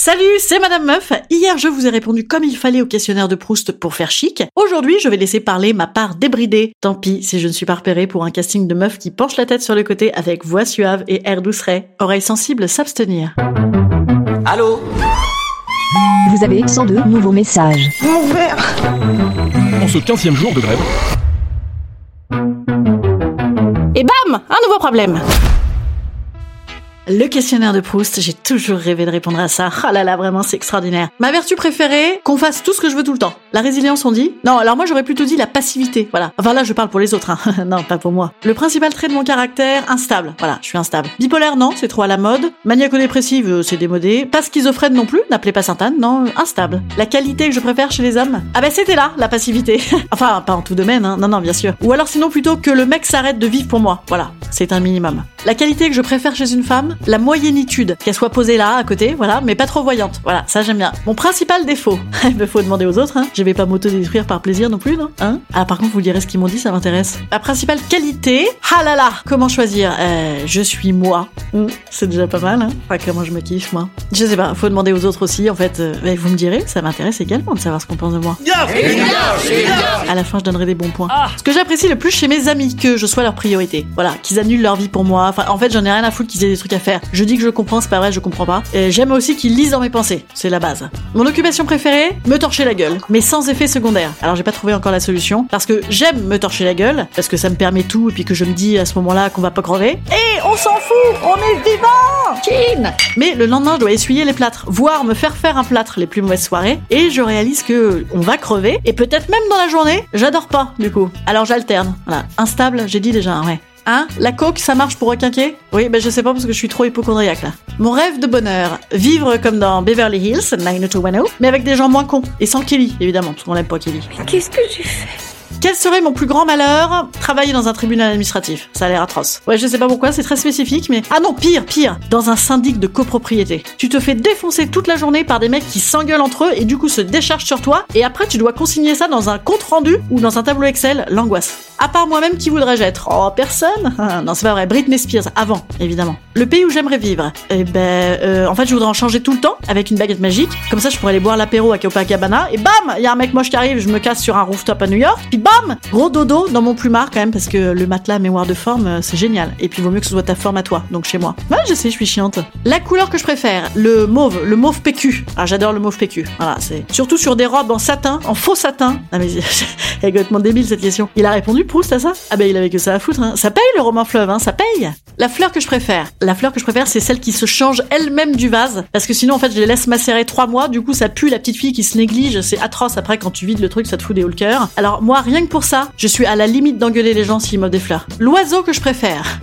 Salut, c'est Madame Meuf. Hier, je vous ai répondu comme il fallait au questionnaire de Proust pour faire chic. Aujourd'hui, je vais laisser parler ma part débridée. Tant pis si je ne suis pas repérée pour un casting de meuf qui penche la tête sur le côté avec voix suave et air douceret. Oreille sensible, s'abstenir. Allô Vous avez 102 nouveaux messages. En ce 15e jour de grève, Et bam Un nouveau problème le questionnaire de Proust, j'ai toujours rêvé de répondre à ça. Ah là là, vraiment, c'est extraordinaire. Ma vertu préférée, qu'on fasse tout ce que je veux tout le temps. La résilience, on dit? Non, alors moi j'aurais plutôt dit la passivité. Voilà. Enfin là, je parle pour les autres. Hein. non, pas pour moi. Le principal trait de mon caractère, instable. Voilà, je suis instable. Bipolaire, non, c'est trop à la mode. Maniaco-dépressive, euh, c'est démodé. Pas schizophrène non plus, n'appelez pas Sainte-Anne, non, euh, instable. La qualité que je préfère chez les hommes? Ah bah c'était là, la passivité. enfin, pas en tout domaine, hein. non, non, bien sûr. Ou alors sinon plutôt que le mec s'arrête de vivre pour moi. Voilà, c'est un minimum. La qualité que je préfère chez une femme, la moyennitude, qu'elle soit posée là, à côté, voilà, mais pas trop voyante. Voilà, ça j'aime bien. Mon principal défaut, il me faut demander aux autres, hein. Je vais pas m'auto-détruire par plaisir non plus, non Hein Ah, par contre, vous direz ce qu'ils m'ont dit, ça m'intéresse. La principale qualité, ah là là, comment choisir? Euh, Je suis moi. Hum, c'est déjà pas mal, hein Enfin, comment je me kiffe, moi. Je sais pas, faut demander aux autres aussi, en fait. euh, mais vous me direz, ça m'intéresse également de savoir ce qu'on pense de moi. À la fin, je donnerai des bons points. Ce que j'apprécie le plus chez mes amis, que je sois leur priorité. Voilà, qu'ils annulent leur vie pour moi. Enfin, en fait, j'en ai rien à foutre qu'ils aient des trucs à faire. Je dis que je comprends, c'est pas vrai, je comprends pas. Et j'aime aussi qu'ils lisent dans mes pensées. C'est la base. Mon occupation préférée Me torcher la gueule. Mais sans effet secondaire. Alors, j'ai pas trouvé encore la solution. Parce que j'aime me torcher la gueule. Parce que ça me permet tout. Et puis que je me dis à ce moment-là qu'on va pas crever. Et on s'en fout On est vivant Chin Mais le lendemain, je dois essuyer les plâtres. Voire me faire faire un plâtre les plus mauvaises soirées. Et je réalise que on va crever. Et peut-être même dans la journée, j'adore pas, du coup. Alors j'alterne. Voilà. Instable, j'ai dit déjà, ouais. Hein La coke, ça marche pour requinquer Oui, ben je sais pas parce que je suis trop hypochondriaque là. Mon rêve de bonheur, vivre comme dans Beverly Hills, 90210, mais avec des gens moins cons. Et sans Kelly, évidemment, parce qu'on l'aime pas Kelly. Qu'est-ce que j'ai fait Quel serait mon plus grand malheur Travailler dans un tribunal administratif. Ça a l'air atroce. Ouais, je sais pas pourquoi, c'est très spécifique, mais... Ah non, pire, pire Dans un syndic de copropriété. Tu te fais défoncer toute la journée par des mecs qui s'engueulent entre eux et du coup se déchargent sur toi, et après tu dois consigner ça dans un compte-rendu ou dans un tableau Excel, l'angoisse. À part moi-même, qui voudrais-je être? Oh, personne Non, c'est pas vrai, Britney Spears, avant, évidemment. Le pays où j'aimerais vivre Eh ben, euh, en fait, je voudrais en changer tout le temps, avec une baguette magique. Comme ça, je pourrais aller boire l'apéro à Copacabana, et bam Il y a un mec moche qui arrive, je me casse sur un rooftop à New York, bam Gros dodo dans mon plumard quand même, parce que le matelas mémoire de forme, euh, c'est génial. Et puis, vaut mieux que ce soit ta forme à toi, donc chez moi. Ouais, je sais, je suis chiante. La couleur que je préfère, le mauve, le mauve PQ. Ah, j'adore le mauve PQ. Voilà, c'est surtout sur des robes en satin, en faux satin. Ah, mais elle est complètement débile cette question. Il a répondu Proust à ça? Ah, ben il avait que ça à foutre, hein. Ça paye le roman fleuve, hein, ça paye. La fleur que je préfère, la fleur que je préfère, c'est celle qui se change elle-même du vase. Parce que sinon, en fait, je les laisse macérer trois mois, du coup, ça pue la petite fille qui se néglige. C'est atroce après quand tu vides le truc, ça te fout des hauts. Alors, moi, rien que pour ça, je suis à la limite d'engueuler les gens s'ils m'offrent des fleurs. L'oiseau que je préfère,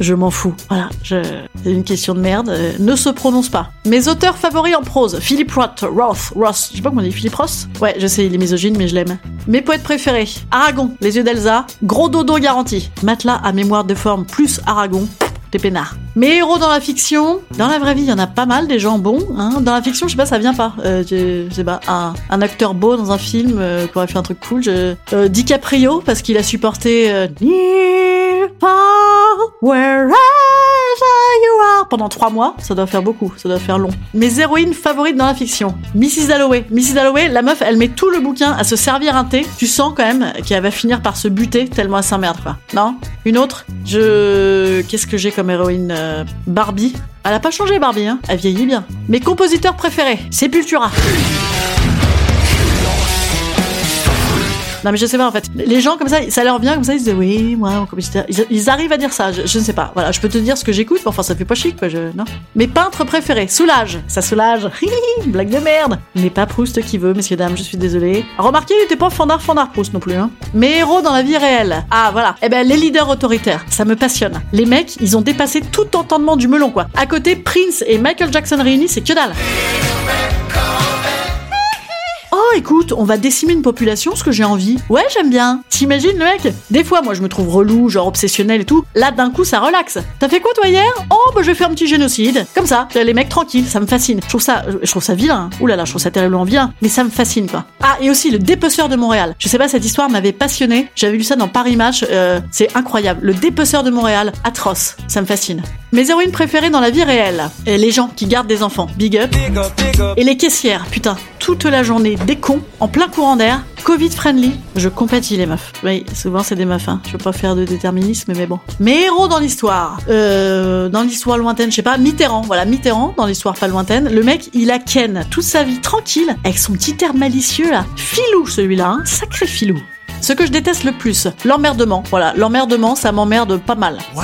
je, m'en fous. Voilà, c'est une question de merde. euh, ne se prononce pas. Mes auteurs favoris en prose, Philip Roth, Roth, Ross, je sais pas comment on dit, Philip Ross Ouais, je sais, il est misogyne, mais je l'aime. Mes poètes préférés, Aragon, Les yeux d'Elsa, gros dodo garanti. Matelas à mémoire de forme plus Aragon, t'es peinard. Mes héros dans la fiction, dans la vraie vie, il y en a pas mal, des gens bons. Hein. Dans la fiction, je sais pas, ça vient pas. Euh, je, sais pas, un, acteur beau dans un film euh, qui aurait fait un truc cool. DiCaprio, parce qu'il a supporté wherever you are? pendant trois mois, ça doit faire beaucoup, ça doit faire long. Mes héroïnes favorites dans la fiction. Mrs. Dalloway. Mrs. Dalloway, la meuf, elle met tout le bouquin à se servir un thé. Tu sens quand même qu'elle va finir par se buter tellement elle s'emmerde, quoi. Non? Une autre? Je... Qu'est-ce que j'ai comme héroïne euh, Barbie? Elle a pas changé, Barbie, hein Elle vieillit bien. Mes compositeurs préférés. Sepultura. Non mais je sais pas en fait. Les gens comme ça, ça leur vient comme ça, ils se disent oui, moi mon compositeur. Ils, arrivent à dire ça. Je, ne sais pas. Voilà, je peux te dire ce que j'écoute, mais enfin ça fait pas chic quoi. Je, non. Mes peintres préférés, Soulage. Ça soulage. Blague de merde. N'est pas Proust qui veut, messieurs dames. Je suis désolée. Remarquez, il était pas fandard fandard Proust non plus. Hein. Mes héros dans la vie réelle. Ah voilà. Eh ben les leaders autoritaires, ça me passionne. Les mecs, ils ont dépassé tout entendement du melon quoi. À côté, Prince et Michael Jackson réunis, c'est que dalle. Écoute, on va décimer une population, ce que j'ai envie. Ouais, j'aime bien. T'imagines le mec? Des fois, moi, je me trouve relou, genre obsessionnel et tout. Là, d'un coup, ça relaxe. T'as fait quoi, toi, hier? Oh, bah, je vais faire un petit génocide. Comme ça, les mecs tranquilles, ça me fascine. Je trouve ça, je trouve ça vilain. Ouh là là, je trouve ça terriblement vilain. Mais ça me fascine, quoi. Ah, et aussi, le dépeceur de Montréal. Je sais pas, cette histoire m'avait passionné. J'avais lu ça dans Paris Match. Euh, c'est incroyable. Le dépeceur de Montréal, atroce. Ça me fascine. Mes héroïnes préférées dans la vie réelle. Et les gens qui gardent des enfants. Big up. Et les caissières, putain, toute la journée, des cons, en plein courant d'air, Covid friendly. Je compatis les meufs. Oui, souvent c'est des meufs, hein. Je veux pas faire de déterminisme, mais bon. Mes héros dans l'histoire. Euh, dans l'histoire lointaine, je sais pas, Mitterrand. Voilà, Mitterrand, dans l'histoire pas lointaine. Le mec, il a Ken toute sa vie tranquille, avec son petit air malicieux là. Filou celui-là, hein. Sacré filou. Ce que je déteste le plus, l'emmerdement. Voilà, l'emmerdement, ça m'emmerde pas mal. Wow.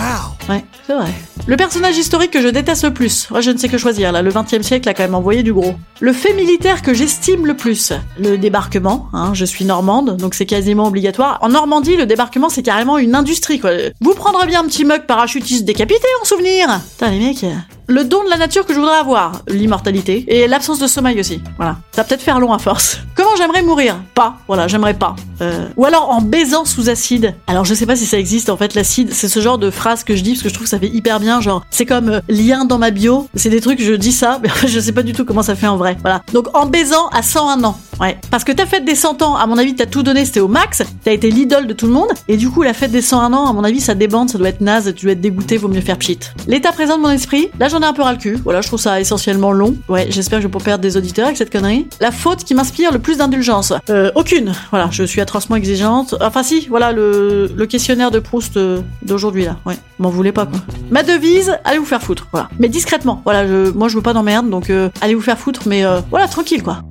Ouais, c'est vrai. Le personnage historique que je déteste le plus. Ouais, je ne sais que choisir, là. Le 20 e siècle a quand même envoyé du gros. Le fait militaire que j'estime le plus. Le débarquement, hein. Je suis normande, donc c'est quasiment obligatoire. En Normandie, le débarquement, c'est carrément une industrie, quoi. Vous prendrez bien un petit mug parachutiste décapité en souvenir. Putain, les mecs. Le don de la nature que je voudrais avoir, l'immortalité, et l'absence de sommeil aussi. Voilà. Ça peut-être faire long à force. Comment j'aimerais mourir? Pas. Voilà, j'aimerais pas. Euh... Ou alors en baisant sous acide. Alors je sais pas si ça existe en fait l'acide. C'est ce genre de phrase que je dis parce que je trouve que ça fait hyper bien. Genre c'est comme euh, lien dans ma bio. C'est des trucs je dis ça, mais je sais pas du tout comment ça fait en vrai. Voilà. Donc en baisant à 101 ans. Ouais. Parce que ta fête des 100 ans, à mon avis, t'as tout donné, c'était au max. T'as été l'idole de tout le monde. Et du coup, la fête des 101 ans, à mon avis, ça débande, ça doit être naze, tu dois être dégoûté, vaut mieux faire pchit. L'état présent de mon esprit, là j'en ai un peu ras le cul. Voilà, je trouve ça essentiellement long. Ouais, j'espère que je vais pas perdre des auditeurs avec cette connerie. La faute qui m'inspire le plus d'indulgence. Euh, aucune. Voilà, je suis atrocement exigeante. Enfin si, voilà le, questionnaire de Proust euh, d'aujourd'hui là. Ouais, m'en voulez pas quoi. Ma devise, allez vous faire foutre. Voilà. Mais discrètement. Voilà, je, moi je veux pas d'emmerde, donc euh, allez vous faire foutre, mais euh, voilà, tranquille quoi.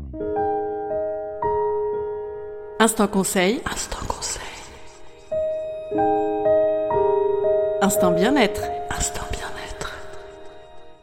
Instant conseil. Instant conseil. Instant bien-être. Instant bien-être.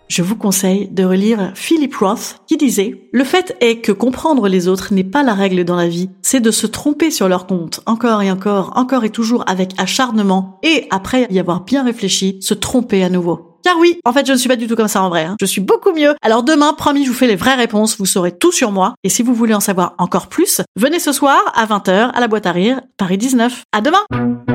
Je vous conseille de relire Philip Roth qui disait Le fait est que comprendre les autres n'est pas la règle dans la vie, c'est de se tromper sur leur compte, encore et encore, encore et toujours avec acharnement, et après y avoir bien réfléchi, se tromper à nouveau. Car oui, en fait, je ne suis pas du tout comme ça en vrai. hein. Je suis beaucoup mieux. Alors demain, promis, je vous fais les vraies réponses. Vous saurez tout sur moi. Et si vous voulez en savoir encore plus, venez ce soir à 20h à la boîte à rire, Paris 19. À demain!